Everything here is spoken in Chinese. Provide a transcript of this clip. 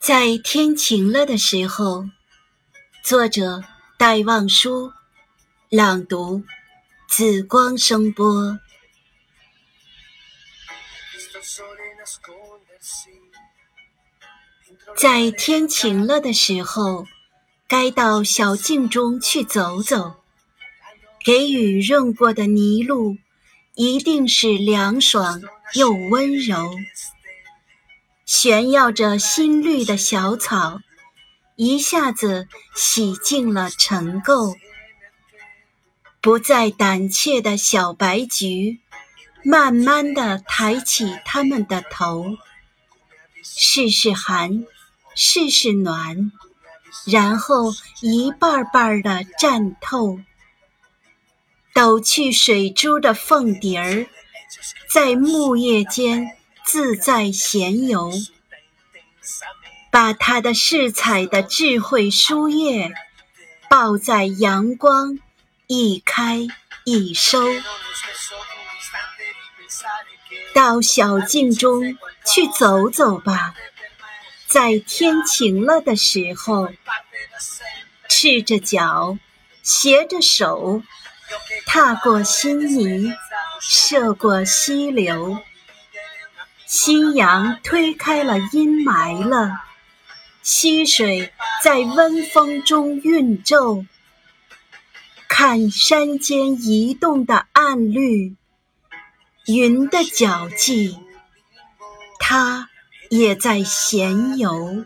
在天晴了的时候，作者戴望舒，朗读紫光声波。在天晴了的时候，该到小径中去走走。给雨润过的泥路，一定是凉爽又温柔。炫耀着新绿的小草，一下子洗净了尘垢。不再胆怯的小白菊，慢慢地抬起它们的头，试试寒，试试暖，然后一瓣瓣地绽透。抖去水珠的凤蝶儿，在木叶间自在闲游，把它的饰彩的智慧书页抱在阳光，一开一收。到小径中去走走吧，在天晴了的时候，赤着脚，携着手。踏过新泥，涉过溪流，夕阳推开了阴霾了，溪水在温风中韵皱。看山间移动的暗绿，云的脚迹，它也在闲游。